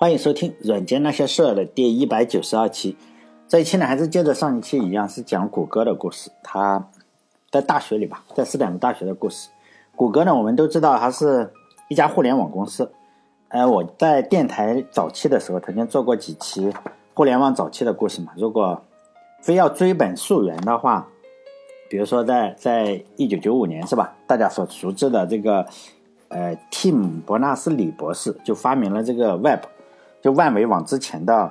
欢迎收听《软件那些事儿》的第一百九十二期。这一期呢，还是接着上一期一样，是讲谷歌的故事。他在大学里吧，在斯坦福大学的故事。谷歌呢，我们都知道，它是一家互联网公司。呃，我在电台早期的时候，曾经做过几期互联网早期的故事嘛。如果非要追本溯源的话，比如说在在一九九五年是吧？大家所熟知的这个呃，Tim 伯纳斯李博士就发明了这个 Web。就万维网之前的，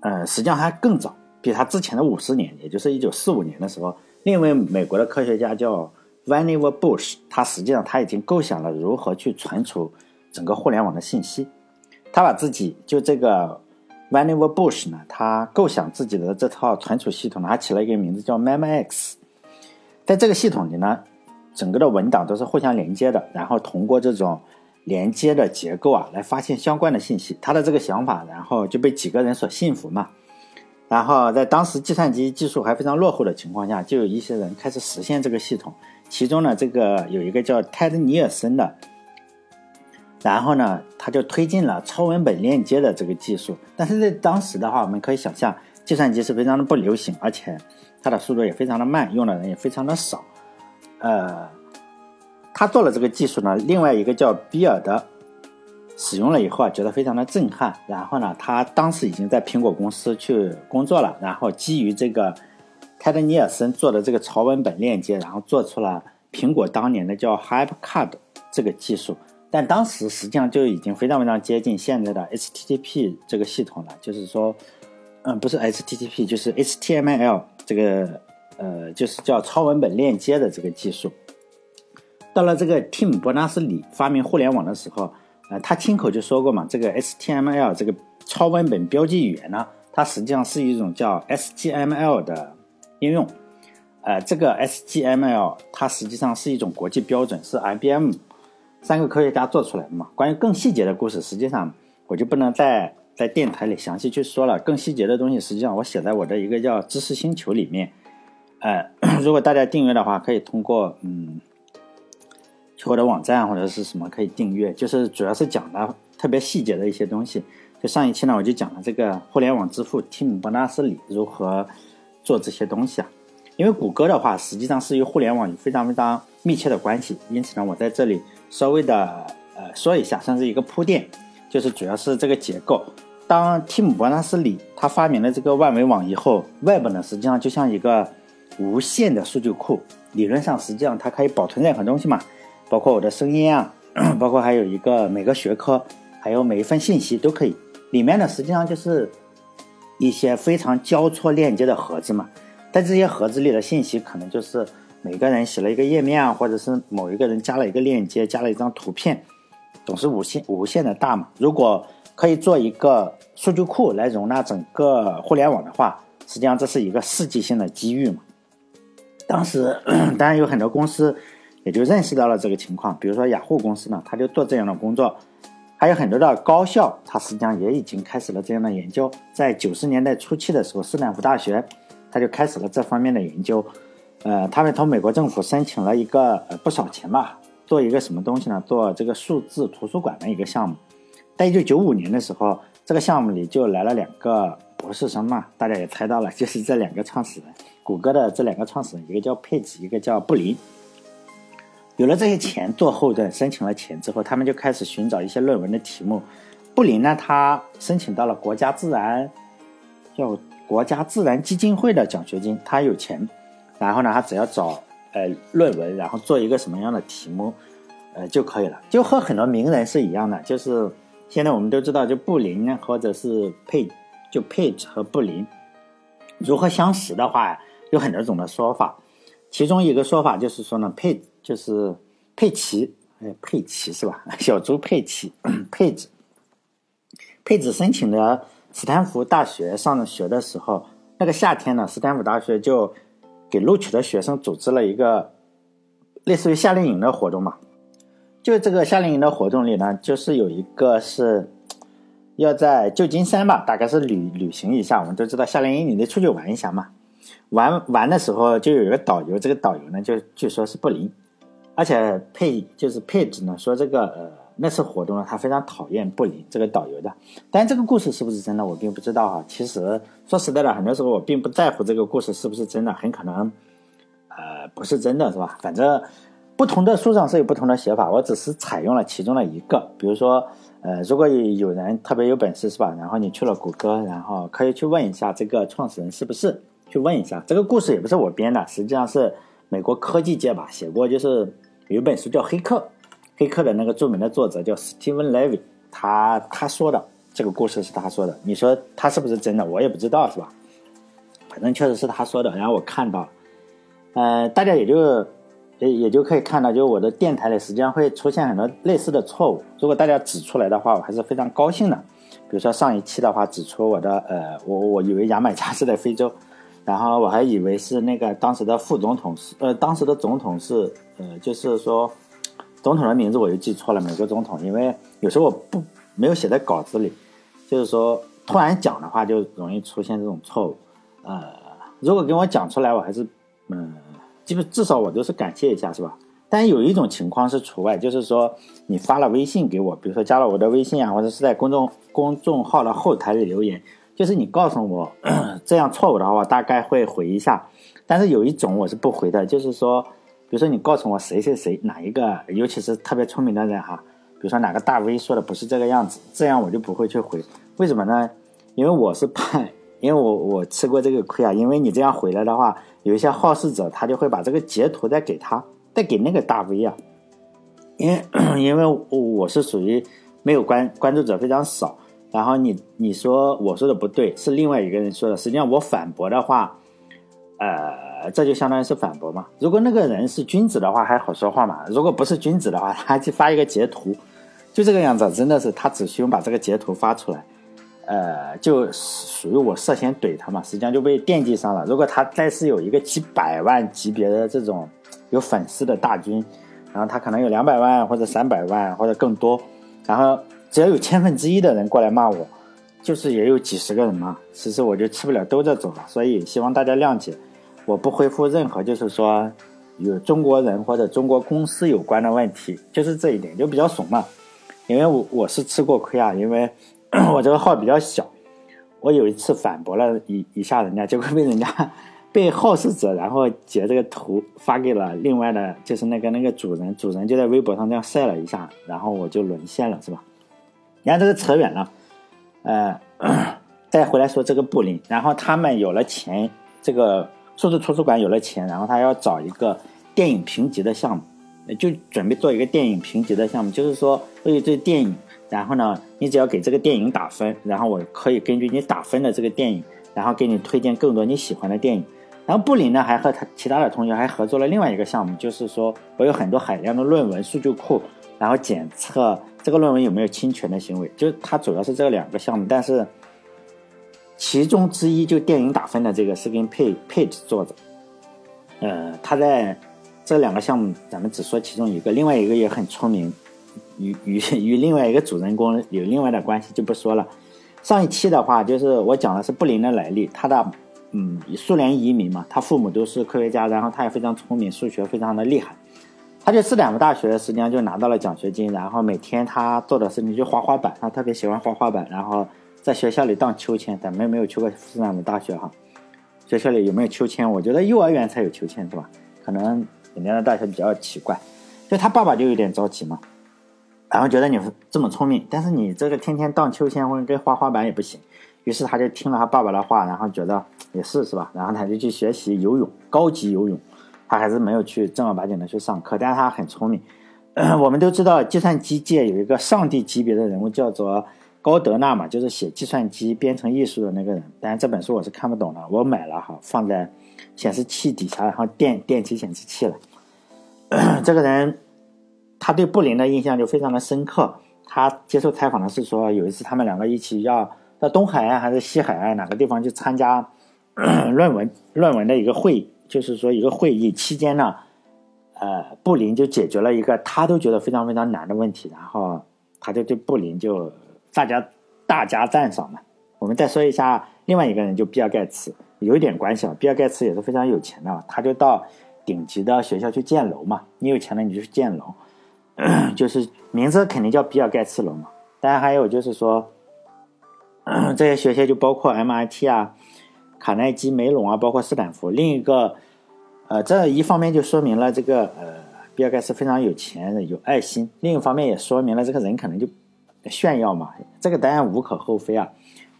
呃，实际上还更早，比他之前的五十年，也就是一九四五年的时候，另一位美国的科学家叫 Vannevar Bush，他实际上他已经构想了如何去存储整个互联网的信息。他把自己就这个 Vannevar Bush 呢，他构想自己的这套存储系统呢，他起了一个名字叫 MemX。在这个系统里呢，整个的文档都是互相连接的，然后通过这种。连接的结构啊，来发现相关的信息。他的这个想法，然后就被几个人所信服嘛。然后在当时计算机技术还非常落后的情况下，就有一些人开始实现这个系统。其中呢，这个有一个叫泰德尼尔森的，然后呢，他就推进了超文本链接的这个技术。但是在当时的话，我们可以想象，计算机是非常的不流行，而且它的速度也非常的慢，用的人也非常的少。呃。他做了这个技术呢，另外一个叫比尔的，使用了以后啊，觉得非常的震撼。然后呢，他当时已经在苹果公司去工作了。然后基于这个泰德尼尔森做的这个超文本链接，然后做出了苹果当年的叫 HyperCard 这个技术。但当时实际上就已经非常非常接近现在的 HTTP 这个系统了。就是说，嗯，不是 HTTP，就是 HTML 这个，呃，就是叫超文本链接的这个技术。到了这个 Tim 伯纳斯里发明互联网的时候，呃，他亲口就说过嘛，这个 HTML 这个超文本标记语言呢，它实际上是一种叫 SGML 的应用。呃，这个 SGML 它实际上是一种国际标准，是 IBM 三个科学家做出来的嘛。关于更细节的故事，实际上我就不能在在电台里详细去说了。更细节的东西，实际上我写在我的一个叫知识星球里面。呃，如果大家订阅的话，可以通过嗯。或者网站或者是什么可以订阅，就是主要是讲的特别细节的一些东西。就上一期呢，我就讲了这个互联网之父蒂姆·伯纳斯里如何做这些东西啊。因为谷歌的话，实际上是与互联网有非常非常密切的关系，因此呢，我在这里稍微的呃说一下，算是一个铺垫，就是主要是这个结构。当蒂姆·伯纳斯里他发明了这个万维网以后，Web 呢实际上就像一个无限的数据库，理论上实际上它可以保存任何东西嘛。包括我的声音啊，包括还有一个每个学科，还有每一份信息都可以。里面呢，实际上就是一些非常交错链接的盒子嘛。在这些盒子里的信息，可能就是每个人写了一个页面啊，或者是某一个人加了一个链接，加了一张图片，总是无限无限的大嘛。如果可以做一个数据库来容纳整个互联网的话，实际上这是一个世纪性的机遇嘛。当时 当然有很多公司。也就认识到了这个情况，比如说雅虎公司呢，他就做这样的工作，还有很多的高校，它实际上也已经开始了这样的研究。在九十年代初期的时候，斯坦福大学他就开始了这方面的研究，呃，他们从美国政府申请了一个呃不少钱吧，做一个什么东西呢？做这个数字图书馆的一个项目。在一九九五年的时候，这个项目里就来了两个博士生嘛，大家也猜到了，就是这两个创始人，谷歌的这两个创始人，一个叫佩吉，一个叫布林。有了这些钱做后盾，申请了钱之后，他们就开始寻找一些论文的题目。布林呢，他申请到了国家自然，叫国家自然基金会的奖学金，他有钱。然后呢，他只要找呃论文，然后做一个什么样的题目，呃就可以了。就和很多名人是一样的，就是现在我们都知道，就布林呢或者是佩，就佩和布林如何相识的话，有很多种的说法。其中一个说法就是说呢，佩就是佩奇，哎，佩奇是吧？小猪佩奇，佩子，佩子申请的斯坦福大学上学的时候，那个夏天呢，斯坦福大学就给录取的学生组织了一个类似于夏令营的活动嘛。就这个夏令营的活动里呢，就是有一个是要在旧金山吧，大概是旅旅行一下。我们都知道夏令营你得出去玩一下嘛。玩玩的时候就有一个导游，这个导游呢就据说是布林，而且配就是配置呢说这个呃那次活动呢，他非常讨厌布林这个导游的。但这个故事是不是真的，我并不知道哈。其实说实在的，很多时候我并不在乎这个故事是不是真的，很可能呃不是真的，是吧？反正不同的书上是有不同的写法，我只是采用了其中的一个。比如说，呃，如果有人特别有本事，是吧？然后你去了谷歌，然后可以去问一下这个创始人是不是，去问一下。这个故事也不是我编的，实际上是美国科技界吧写过，就是有一本书叫《黑客》。黑客的那个著名的作者叫 Steven Levy，他他说的这个故事是他说的，你说他是不是真的？我也不知道，是吧？反正确实是他说的，然后我看到，呃，大家也就也也就可以看到，就我的电台里实际上会出现很多类似的错误，如果大家指出来的话，我还是非常高兴的。比如说上一期的话，指出我的呃，我我以为牙买加是在非洲，然后我还以为是那个当时的副总统是呃，当时的总统是呃，就是说。总统的名字我又记错了，美国总统，因为有时候我不没有写在稿子里，就是说突然讲的话就容易出现这种错误。呃，如果给我讲出来，我还是嗯，基本至少我都是感谢一下，是吧？但有一种情况是除外，就是说你发了微信给我，比如说加了我的微信啊，或者是在公众公众号的后台里留言，就是你告诉我 这样错误的话，我大概会回一下。但是有一种我是不回的，就是说。比如说，你告诉我谁谁谁哪一个，尤其是特别聪明的人哈，比如说哪个大 V 说的不是这个样子，这样我就不会去回。为什么呢？因为我是怕，因为我我吃过这个亏啊。因为你这样回来的话，有一些好事者他就会把这个截图再给他，再给那个大 V 啊。因为 因为我是属于没有关关注者非常少，然后你你说我说的不对，是另外一个人说的，实际上我反驳的话，呃。这就相当于是反驳嘛。如果那个人是君子的话，还好说话嘛。如果不是君子的话，他就发一个截图，就这个样子。真的是他只需要把这个截图发出来，呃，就属于我涉嫌怼他嘛。实际上就被惦记上了。如果他再是有一个几百万级别的这种有粉丝的大军，然后他可能有两百万或者三百万或者更多，然后只要有千分之一的人过来骂我，就是也有几十个人嘛。其实我就吃不了兜着走了。所以希望大家谅解。我不回复任何就是说与中国人或者中国公司有关的问题，就是这一点就比较怂嘛。因为我我是吃过亏啊，因为 我这个号比较小，我有一次反驳了一一下人家，结果被人家 被好事者然后截这个图发给了另外的，就是那个那个主人，主人就在微博上这样晒了一下，然后我就沦陷了，是吧？你看这个扯远了，呃，再回来说这个布林，然后他们有了钱，这个。数字图书馆有了钱，然后他要找一个电影评级的项目，就准备做一个电影评级的项目，就是说对这电影，然后呢，你只要给这个电影打分，然后我可以根据你打分的这个电影，然后给你推荐更多你喜欢的电影。然后布林呢，还和他其他的同学还合作了另外一个项目，就是说我有很多海量的论文数据库，然后检测这个论文有没有侵权的行为，就他主要是这两个项目，但是。其中之一就电影打分的这个是跟 Page Page 做的，呃，他在这两个项目，咱们只说其中一个，另外一个也很聪明，与与与另外一个主人公有另外的关系就不说了。上一期的话，就是我讲的是布林的来历，他的嗯，苏联移民嘛，他父母都是科学家，然后他也非常聪明，数学非常的厉害，他在斯坦福大学实际上就拿到了奖学金，然后每天他做的事情就滑滑板，他特别喜欢滑滑板，然后。在学校里荡秋千，咱们没有去过斯坦福大学哈。学校里有没有秋千？我觉得幼儿园才有秋千是吧？可能人家的大学比较奇怪。就他爸爸就有点着急嘛，然后觉得你这么聪明，但是你这个天天荡秋千或者跟滑滑板也不行。于是他就听了他爸爸的话，然后觉得也是是吧？然后他就去学习游泳，高级游泳。他还是没有去正儿八经的去上课，但是他很聪明。我们都知道，计算机界有一个上帝级别的人物，叫做。高德纳嘛，就是写计算机编程艺术的那个人。但是这本书我是看不懂的，我买了哈，放在显示器底下，然后电电起显示器了。这个人他对布林的印象就非常的深刻。他接受采访的是说，有一次他们两个一起要到东海岸还是西海岸哪个地方去参加 论文论文的一个会议，就是说一个会议期间呢，呃，布林就解决了一个他都觉得非常非常难的问题，然后他就对布林就。大家大加赞赏嘛。我们再说一下另外一个人，就比尔盖茨，有一点关系啊。比尔盖茨也是非常有钱的，他就到顶级的学校去建楼嘛。你有钱了，你就去建楼。就是名字肯定叫比尔盖茨楼嘛。当然还有就是说，这些学校就包括 MIT 啊、卡耐基梅隆啊，包括斯坦福。另一个，呃，这一方面就说明了这个呃，比尔盖茨非常有钱、有爱心；另一方面也说明了这个人可能就炫耀嘛。这个当然无可厚非啊。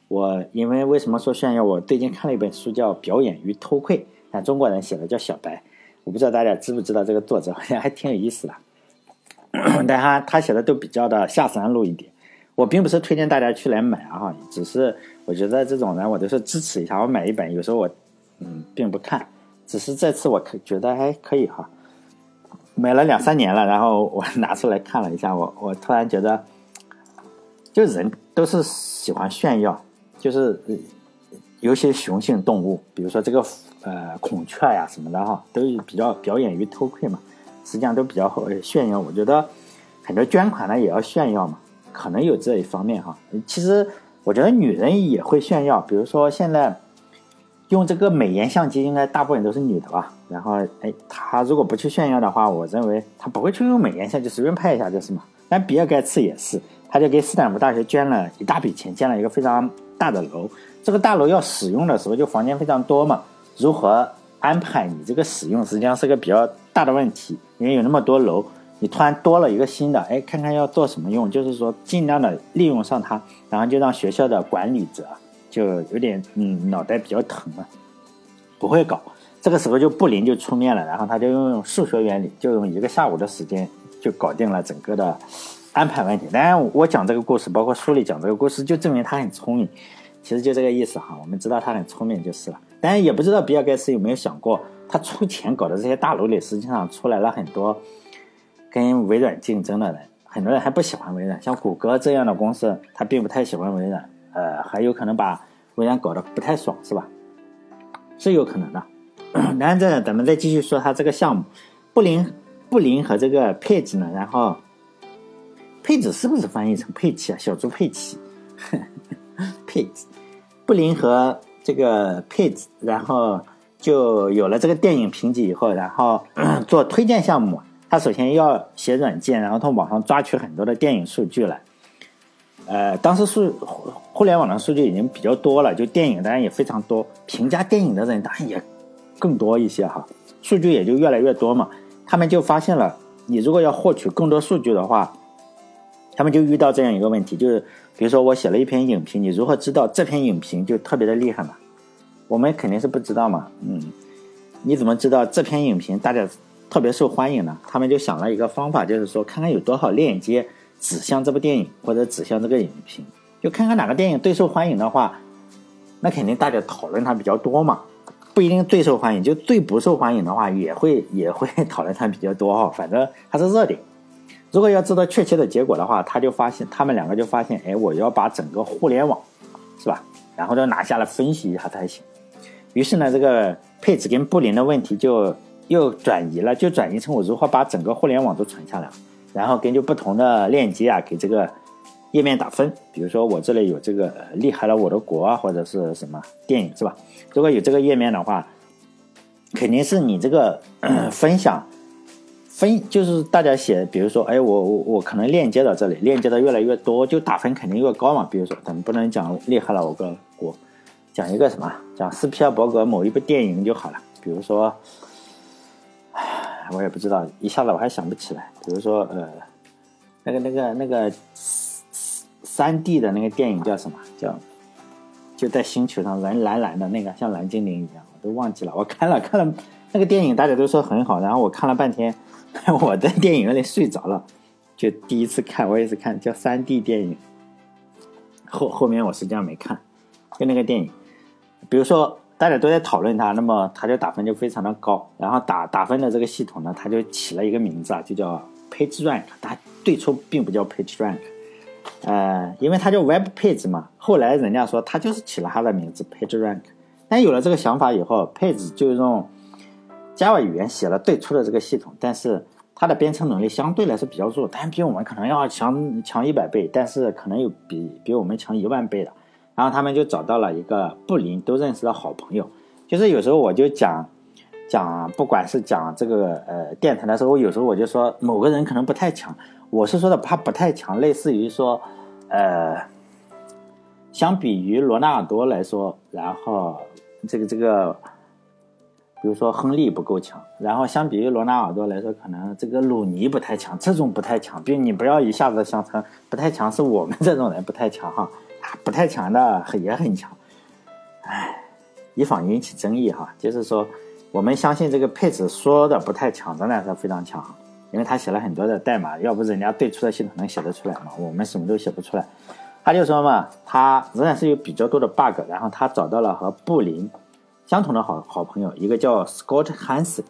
我因为为什么说炫耀？我最近看了一本书叫《表演与偷窥》，看中国人写的，叫小白。我不知道大家知不知道这个作者，好像还挺有意思的。但他他写的都比较的下三路一点。我并不是推荐大家去来买啊，只是我觉得这种人我都是支持一下。我买一本，有时候我嗯并不看，只是这次我可觉得还可以哈。买了两三年了，然后我 拿出来看了一下，我我突然觉得，就人都是喜欢炫耀，就是有些雄性动物，比如说这个。呃，孔雀呀什么的哈，都比较表演于偷窥嘛，实际上都比较好炫耀。我觉得很多捐款呢也要炫耀嘛，可能有这一方面哈。其实我觉得女人也会炫耀，比如说现在用这个美颜相机，应该大部分都是女的吧。然后哎，她如果不去炫耀的话，我认为她不会去用美颜相机随便拍一下就是嘛。但比尔盖茨也是，他就给斯坦福大学捐了一大笔钱，建了一个非常大的楼。这个大楼要使用的时候，就房间非常多嘛。如何安排你这个使用，实际上是个比较大的问题，因为有那么多楼，你突然多了一个新的，哎，看看要做什么用，就是说尽量的利用上它，然后就让学校的管理者就有点嗯脑袋比较疼了，不会搞。这个时候就布林就出面了，然后他就用数学原理，就用一个下午的时间就搞定了整个的安排问题。当然，我讲这个故事，包括书里讲这个故事，就证明他很聪明。其实就这个意思哈，我们知道他很聪明就是了。当然也不知道比尔盖茨有没有想过，他出钱搞的这些大楼里，实际上出来了很多跟微软竞争的人。很多人还不喜欢微软，像谷歌这样的公司，他并不太喜欢微软，呃，还有可能把微软搞得不太爽，是吧？是有可能的。然后这咱们再继续说他这个项目，布林布林和这个佩吉呢，然后佩子是不是翻译成佩奇啊？小猪佩奇，佩吉，布林和。这个配置，然后就有了这个电影评级以后，然后 做推荐项目。他首先要写软件，然后从网上抓取很多的电影数据来。呃，当时数互联网的数据已经比较多了，就电影当然也非常多，评价电影的人当然也更多一些哈，数据也就越来越多嘛。他们就发现了，你如果要获取更多数据的话，他们就遇到这样一个问题，就是。比如说我写了一篇影评，你如何知道这篇影评就特别的厉害呢？我们肯定是不知道嘛。嗯，你怎么知道这篇影评大家特别受欢迎呢？他们就想了一个方法，就是说看看有多少链接指向这部电影或者指向这个影评，就看看哪个电影最受欢迎的话，那肯定大家讨论它比较多嘛。不一定最受欢迎，就最不受欢迎的话也会 也会讨论它比较多哈。反正它是热点。如果要知道确切的结果的话，他就发现他们两个就发现，哎，我要把整个互联网，是吧？然后就拿下来分析一下才行。于是呢，这个配置跟布林的问题就又转移了，就转移成我如何把整个互联网都传下来，然后根据不同的链接啊，给这个页面打分。比如说我这里有这个厉害了我的国啊，或者是什么电影，是吧？如果有这个页面的话，肯定是你这个 分享。分就是大家写，比如说，哎，我我我可能链接到这里，链接的越来越多，就打分肯定越高嘛。比如说，咱们不能讲厉害了，我个国讲一个什么，讲斯皮尔伯格某一部电影就好了。比如说，我也不知道，一下子我还想不起来。比如说，呃，那个那个那个三 D 的那个电影叫什么？叫就在星球上人蓝蓝的那个，像蓝精灵一样，我都忘记了。我看了看了那个电影，大家都说很好，然后我看了半天。我在电影院里睡着了，就第一次看，我也是看叫三 D 电影。后后面我实际上没看，就那个电影。比如说大家都在讨论它，那么它就打分就非常的高。然后打打分的这个系统呢，它就起了一个名字啊，就叫 PageRank。它最初并不叫 PageRank，呃，因为它叫 Web Page 嘛。后来人家说它就是起了它的名字 PageRank。但有了这个想法以后，Page 就用。Java 语言写了最初的这个系统，但是它的编程能力相对来说比较弱，但比我们可能要强强一百倍，但是可能有比比我们强一万倍的。然后他们就找到了一个布林，都认识的好朋友。就是有时候我就讲讲不管是讲这个呃电台的时候，有时候我就说某个人可能不太强，我是说的他不太强，类似于说，呃，相比于罗纳尔多来说，然后这个这个，比如说亨利不够强，然后相比于罗纳尔多来说，可能这个鲁尼不太强，这种不太强，并你不要一下子想成不太强，是我们这种人不太强哈，不太强的也很强，唉，以防引起争议哈，就是说。我们相信这个配置说的不太强，仍然是非常强，因为他写了很多的代码，要不人家对出的系统能写得出来吗？我们什么都写不出来。他就说嘛，他仍然是有比较多的 bug，然后他找到了和布林相同的好好朋友，一个叫 Scott Hansen，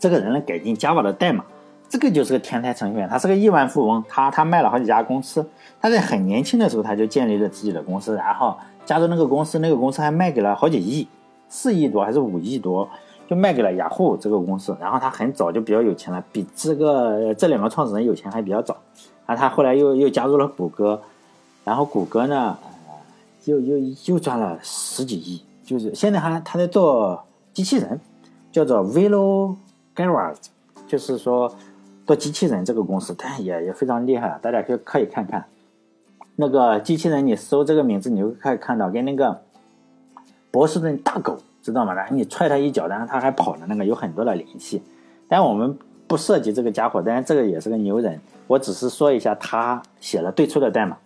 这个人呢改进 Java 的代码，这个就是个天才程序员，他是个亿万富翁，他他卖了好几家公司，他在很年轻的时候他就建立了自己的公司，然后加入那个公司，那个公司还卖给了好几亿。四亿多还是五亿多，就卖给了雅虎这个公司。然后他很早就比较有钱了，比这个这两个创始人有钱还比较早。啊，他后来又又加入了谷歌，然后谷歌呢，又又又赚了十几亿。就是现在还他在做机器人，叫做 Velo Garage，就是说做机器人这个公司，但也也非常厉害，大家可以可以看看那个机器人，你搜这个名字，你就可以看到跟那个。波士顿大狗知道吗？然后你踹他一脚，然后他还跑的那个有很多的联系，但我们不涉及这个家伙，但是这个也是个牛人。我只是说一下，他写了对出的代码，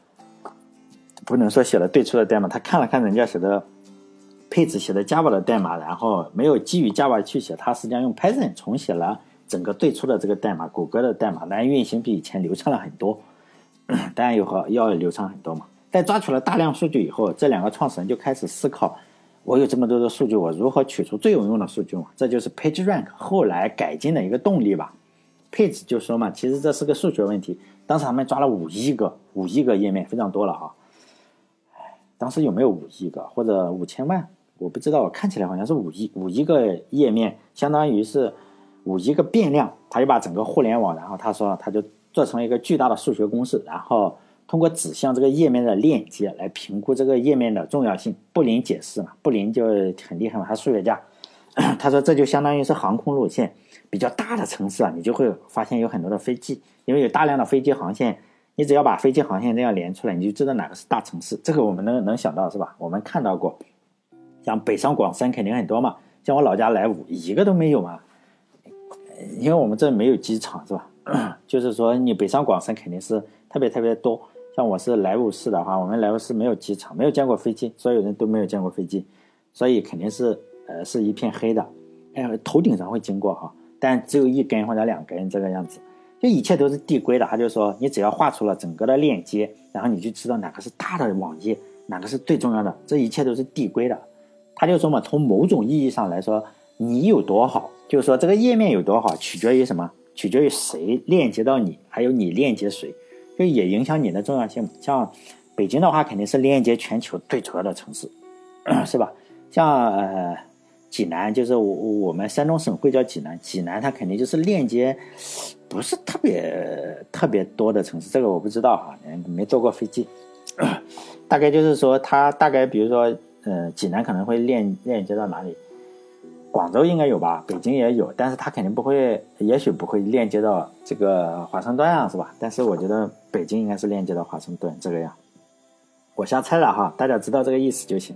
不能说写了对出的代码。他看了看人家写的配置写的 Java 的代码，然后没有基于 Java 去写，他实际上用 Python 重写了整个对出的这个代码，谷歌的代码，但运行比以前流畅了很多，当然有和要流畅很多嘛。在抓取了大量数据以后，这两个创始人就开始思考。我有这么多的数据，我如何取出最有用的数据嘛？这就是 PageRank 后来改进的一个动力吧。Page 就说嘛，其实这是个数学问题。当时他们抓了五亿个，五亿个页面，非常多了哈。当时有没有五亿个或者五千万？我不知道，我看起来好像是五亿，五亿个页面，相当于是五一个变量。他就把整个互联网，然后他说他就做成了一个巨大的数学公式，然后。通过指向这个页面的链接来评估这个页面的重要性。布林解释嘛，布林就很厉害嘛，他数学家。他说这就相当于是航空路线，比较大的城市啊，你就会发现有很多的飞机，因为有大量的飞机航线，你只要把飞机航线这样连出来，你就知道哪个是大城市。这个我们能能想到是吧？我们看到过，像北上广深肯定很多嘛，像我老家莱芜一个都没有嘛，因为我们这没有机场是吧？就是说你北上广深肯定是特别特别多。像我是莱芜市的话，我们莱芜市没有机场，没有见过飞机，所有人都没有见过飞机，所以肯定是呃是一片黑的，哎，头顶上会经过哈，但只有一根或者两根这个样子，就一切都是递归的。他就说，你只要画出了整个的链接，然后你就知道哪个是大的网页，哪个是最重要的，这一切都是递归的。他就说嘛，从某种意义上来说，你有多好，就是说这个页面有多好，取决于什么？取决于谁链接到你，还有你链接谁。就也影响你的重要性。像北京的话，肯定是链接全球最主要的城市，是吧？像呃济南，就是我我们山东省会叫济南，济南它肯定就是链接不是特别特别多的城市。这个我不知道哈，没坐过飞机。大概就是说，它大概比如说，呃，济南可能会链链接到哪里？广州应该有吧，北京也有，但是它肯定不会，也许不会链接到这个华盛顿啊，是吧？但是我觉得北京应该是链接到华盛顿这个样，我瞎猜了哈，大家知道这个意思就行。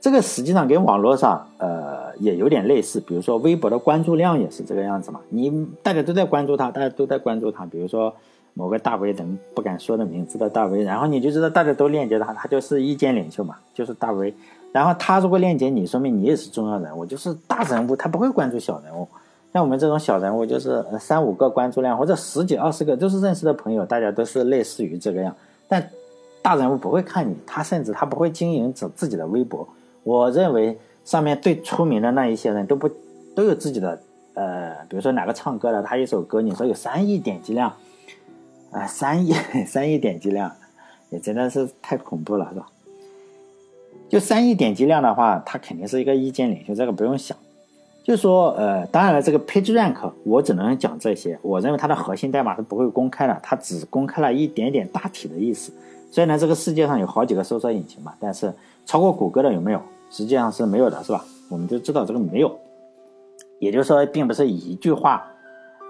这个实际上跟网络上呃也有点类似，比如说微博的关注量也是这个样子嘛，你大家都在关注他，大家都在关注他，比如说某个大 V 等不敢说的名字的大 V，然后你就知道大家都链接他，他就是意见领袖嘛，就是大 V。然后他如果链接你，说明你也是重要人物，就是大人物，他不会关注小人物。像我们这种小人物，就是三五个关注量或者十几二十个都是认识的朋友，大家都是类似于这个样。但大人物不会看你，他甚至他不会经营自自己的微博。我认为上面最出名的那一些人都不都有自己的呃，比如说哪个唱歌的，他一首歌你说有三亿点击量，啊，三亿 三亿点击量，也真的是太恐怖了，是吧？就三亿点击量的话，他肯定是一个意见领袖，这个不用想。就说，呃，当然了，这个 PageRank 我只能讲这些。我认为它的核心代码是不会公开的，它只公开了一点点大体的意思。虽然这个世界上有好几个搜索引擎嘛，但是超过谷歌的有没有？实际上是没有的，是吧？我们就知道这个没有。也就是说，并不是一句话、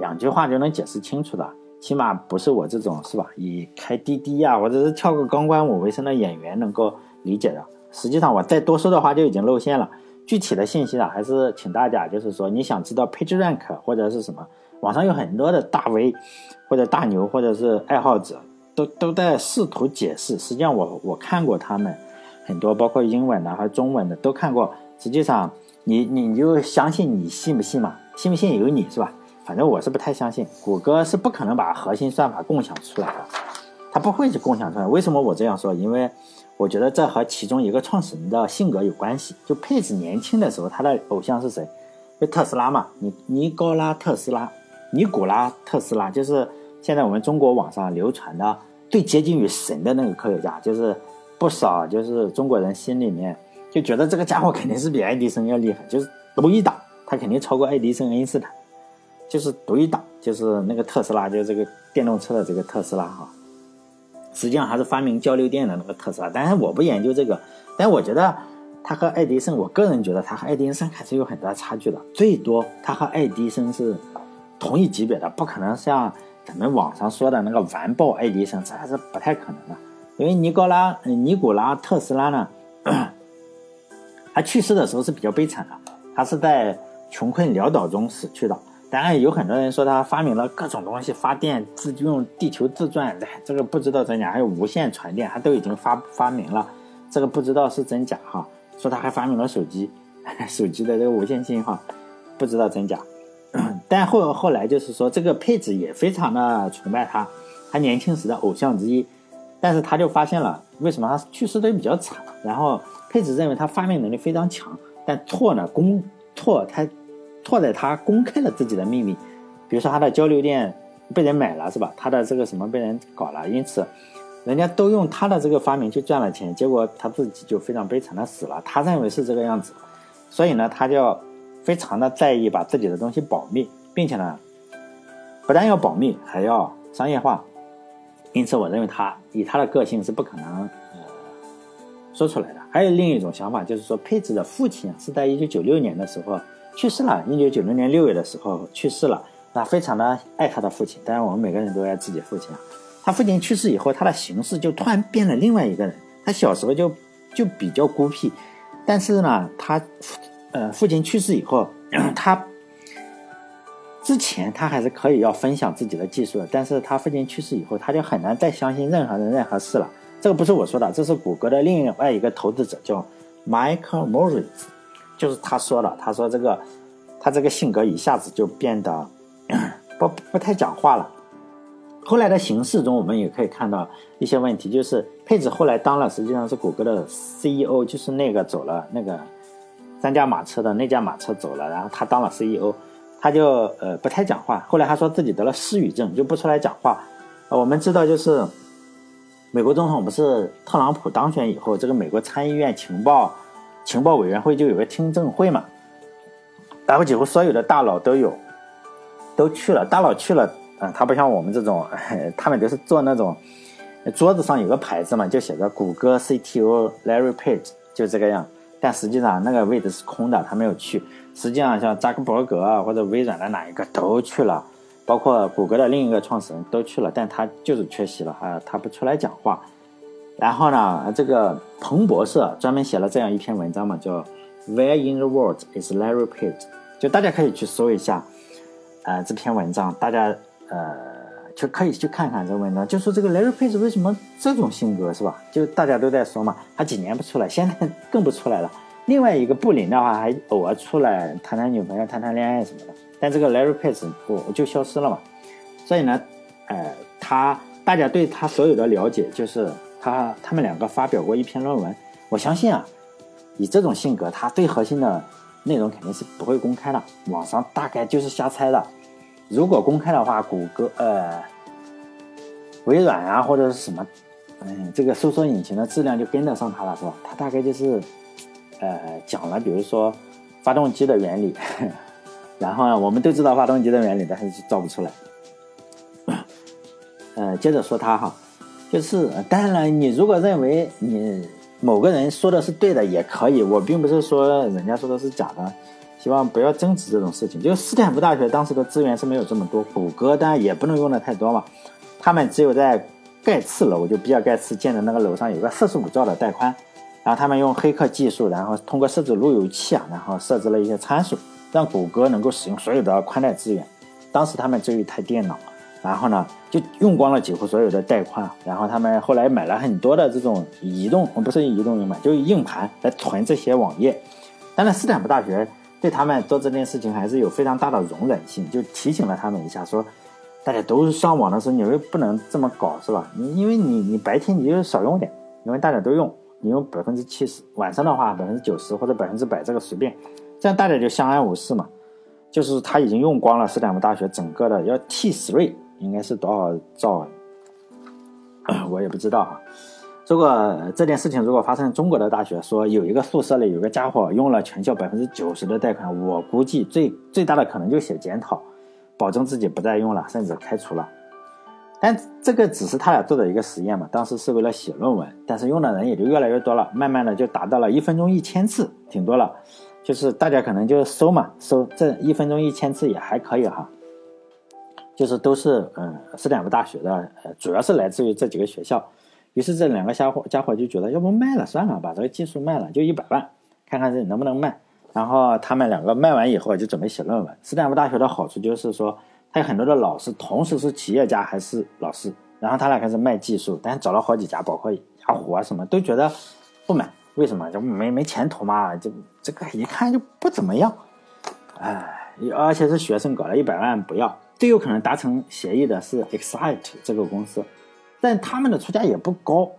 两句话就能解释清楚的。起码不是我这种是吧？以开滴滴呀，或者是跳个钢管舞为生的演员能够理解的。实际上，我再多说的话就已经露馅了。具体的信息呢，还是请大家就是说，你想知道 PageRank 或者是什么，网上有很多的大 V 或者大牛或者是爱好者，都都在试图解释。实际上，我我看过他们很多，包括英文的还有中文的都看过。实际上，你你就相信你信不信嘛？信不信由你是吧？反正我是不太相信，谷歌是不可能把核心算法共享出来的，它不会去共享出来。为什么我这样说？因为我觉得这和其中一个创始人的性格有关系。就佩子年轻的时候，他的偶像是谁？就特斯拉嘛，尼尼高拉特斯拉，尼古拉特斯拉，就是现在我们中国网上流传的最接近于神的那个科学家，就是不少就是中国人心里面就觉得这个家伙肯定是比爱迪生要厉害，就是独一档，他肯定超过爱迪生、爱因斯坦。就是独一档，就是那个特斯拉，就是这个电动车的这个特斯拉哈。实际上还是发明交流电的那个特斯拉，但是我不研究这个，但我觉得他和爱迪生，我个人觉得他和爱迪生还是有很大差距的。最多他和爱迪生是同一级别的，不可能像咱们网上说的那个完爆爱迪生，这还是不太可能的。因为尼高拉尼古拉特斯拉呢，他去世的时候是比较悲惨的，他是在穷困潦倒中死去的。当然有很多人说他发明了各种东西，发电自用地球自转，这个不知道真假。还有无线传电，他都已经发发明了，这个不知道是真假哈。说他还发明了手机，手机的这个无线信号，不知道真假。但后后来就是说，这个佩子也非常的崇拜他，他年轻时的偶像之一。但是他就发现了，为什么他去世的比较惨？然后佩子认为他发明能力非常强，但错呢，公错他。错在他公开了自己的秘密，比如说他的交流电被人买了，是吧？他的这个什么被人搞了，因此人家都用他的这个发明去赚了钱，结果他自己就非常悲惨的死了。他认为是这个样子，所以呢，他就非常的在意把自己的东西保密，并且呢，不但要保密，还要商业化。因此，我认为他以他的个性是不可能呃说出来的。还有另一种想法，就是说佩子的父亲是在一九九六年的时候。去世了，一九九六年六月的时候去世了。那非常的爱他的父亲，当然我们每个人都爱自己父亲啊。他父亲去世以后，他的形式就突然变了另外一个人。他小时候就就比较孤僻，但是呢，他呃父亲去世以后，他之前他还是可以要分享自己的技术的，但是他父亲去世以后，他就很难再相信任何人任何事了。这个不是我说的，这是谷歌的另外一个投资者叫 Michael Moritz。就是他说了，他说这个，他这个性格一下子就变得 不不太讲话了。后来的形式中，我们也可以看到一些问题，就是佩子后来当了实际上是谷歌的 CEO，就是那个走了那个三驾马车的那架马车走了，然后他当了 CEO，他就呃不太讲话。后来他说自己得了失语症，就不出来讲话。我们知道，就是美国总统不是特朗普当选以后，这个美国参议院情报。情报委员会就有个听证会嘛，然后几乎所有的大佬都有，都去了。大佬去了，嗯，他不像我们这种，他们都是做那种桌子上有个牌子嘛，就写着谷歌 CTO Larry Page，就这个样。但实际上那个位置是空的，他没有去。实际上像扎克伯格啊，或者微软的哪一个都去了，包括谷歌的另一个创始人都去了，但他就是缺席了啊，他不出来讲话。然后呢，这个彭博社专门写了这样一篇文章嘛，叫《Where in the World is Larry Page》，就大家可以去搜一下，呃，这篇文章，大家呃就可以去看看这文章，就说这个 Larry Page 为什么这种性格是吧？就大家都在说嘛，他几年不出来，现在更不出来了。另外一个布林的话，还偶尔出来谈谈女朋友、谈谈恋爱什么的，但这个 Larry Page 我就消失了嘛。所以呢，呃，他大家对他所有的了解就是。他他们两个发表过一篇论文，我相信啊，以这种性格，他最核心的内容肯定是不会公开的，网上大概就是瞎猜的。如果公开的话，谷歌呃，微软啊或者是什么，嗯，这个搜索引擎的质量就跟得上他了，是吧？他大概就是呃讲了，比如说发动机的原理，然后呢，我们都知道发动机的原理，但是造不出来。呃，接着说他哈。就是，当然了，你如果认为你某个人说的是对的，也可以。我并不是说人家说的是假的。希望不要争执这种事情。就斯坦福大学当时的资源是没有这么多，谷歌当然也不能用的太多嘛。他们只有在盖茨楼，就比尔盖茨建的那个楼上有个四十五兆的带宽，然后他们用黑客技术，然后通过设置路由器啊，然后设置了一些参数，让谷歌能够使用所有的宽带资源。当时他们只有一台电脑，然后呢就用光了几乎所有的带宽，然后他们后来买了很多的这种移动，不是移动硬盘，就是硬盘来存这些网页。但是斯坦福大学。对他们做这件事情还是有非常大的容忍性，就提醒了他们一下，说大家都上网的时候，你们不能这么搞，是吧？你因为你你白天你就少用点，因为大家都用，你用百分之七十，晚上的话百分之九十或者百分之百，这个随便，这样大家就相安无事嘛。就是他已经用光了斯坦福大学整个的要 T three 应该是多少兆，我也不知道啊。如果这件事情如果发生中国的大学，说有一个宿舍里有个家伙用了全校百分之九十的贷款，我估计最最大的可能就写检讨，保证自己不再用了，甚至开除了。但这个只是他俩做的一个实验嘛，当时是为了写论文，但是用的人也就越来越多了，慢慢的就达到了一分钟一千次，挺多了。就是大家可能就搜嘛，搜这一分钟一千次也还可以哈。就是都是嗯斯坦福大学的，呃，主要是来自于这几个学校。于是这两个家伙家伙就觉得，要不卖了算了，把这个技术卖了，就一百万，看看这能不能卖。然后他们两个卖完以后，就准备写论文。斯坦福大学的好处就是说，他有很多的老师，同时是企业家还是老师。然后他俩开始卖技术，但找了好几家，包括雅虎啊什么，都觉得不买。为什么？就没没前途嘛？就这个一看就不怎么样。哎，而且是学生搞了一百万不要。最有可能达成协议的是 Excite 这个公司。但他们的出价也不高，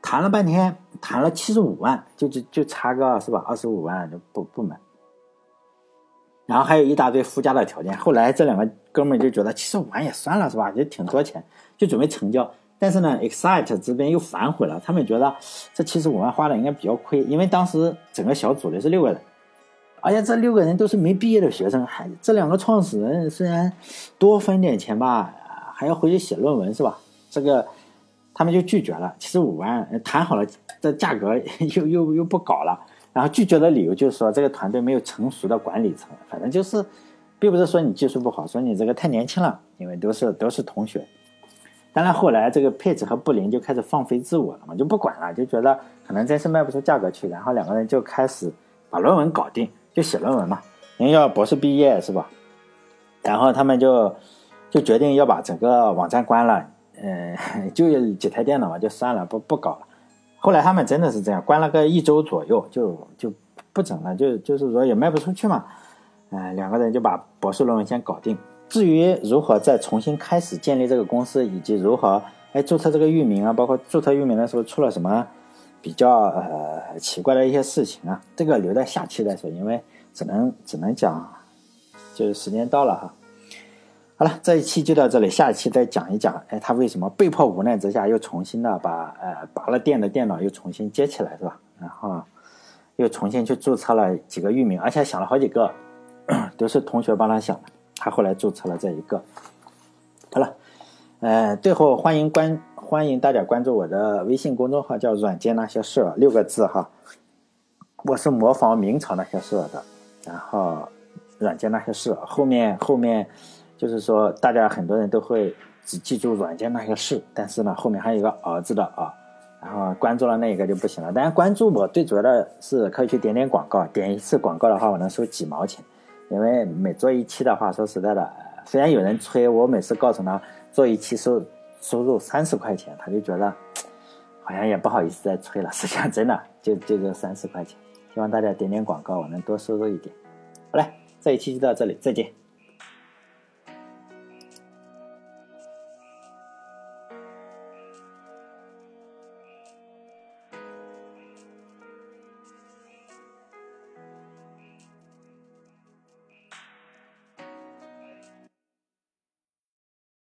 谈了半天，谈了七十五万，就就就差个是吧？二十五万就不不买。然后还有一大堆附加的条件。后来这两个哥们就觉得七十五万也算了是吧？也挺多钱，就准备成交。但是呢，Excite 这边又反悔了，他们觉得这七十五万花的应该比较亏，因为当时整个小组的是六个人，而且这六个人都是没毕业的学生，还这两个创始人虽然多分点钱吧，还要回去写论文是吧？这个。他们就拒绝了七十五万，谈好了这价格又又又不搞了，然后拒绝的理由就是说这个团队没有成熟的管理层，反正就是，并不是说你技术不好，说你这个太年轻了，因为都是都是同学。当然后来这个佩吉和布林就开始放飞自我了嘛，就不管了，就觉得可能真是卖不出价格去，然后两个人就开始把论文搞定，就写论文嘛，人要博士毕业是吧？然后他们就就决定要把整个网站关了。嗯，就几台电脑嘛，就算了，不不搞了。后来他们真的是这样，关了个一周左右，就就不整了，就就是说也卖不出去嘛。嗯，两个人就把博士论文先搞定。至于如何再重新开始建立这个公司，以及如何哎注册这个域名啊，包括注册域名的时候出了什么比较呃奇怪的一些事情啊，这个留在下期再说，因为只能只能讲，就是时间到了哈。好了，这一期就到这里，下一期再讲一讲，哎，他为什么被迫无奈之下又重新的把呃拔了电的电脑又重新接起来，是吧？然后又重新去注册了几个域名，而且想了好几个，都是同学帮他想的，他后来注册了这一个。好了，呃，最后欢迎关欢迎大家关注我的微信公众号，叫“软件那些事”，六个字哈。我是模仿明朝那些事的，然后软件那些事后面后面。就是说，大家很多人都会只记住软件那些事，但是呢，后面还有一个儿子的啊，然后关注了那一个就不行了。当然，关注我最主要的是可以去点点广告，点一次广告的话，我能收几毛钱。因为每做一期的话，说实在的，虽然有人催我，每次告诉他做一期收收入三十块钱，他就觉得好像也不好意思再催了。实际上，真的就就这三十块钱。希望大家点点广告，我能多收入一点。好嘞，这一期就到这里，再见。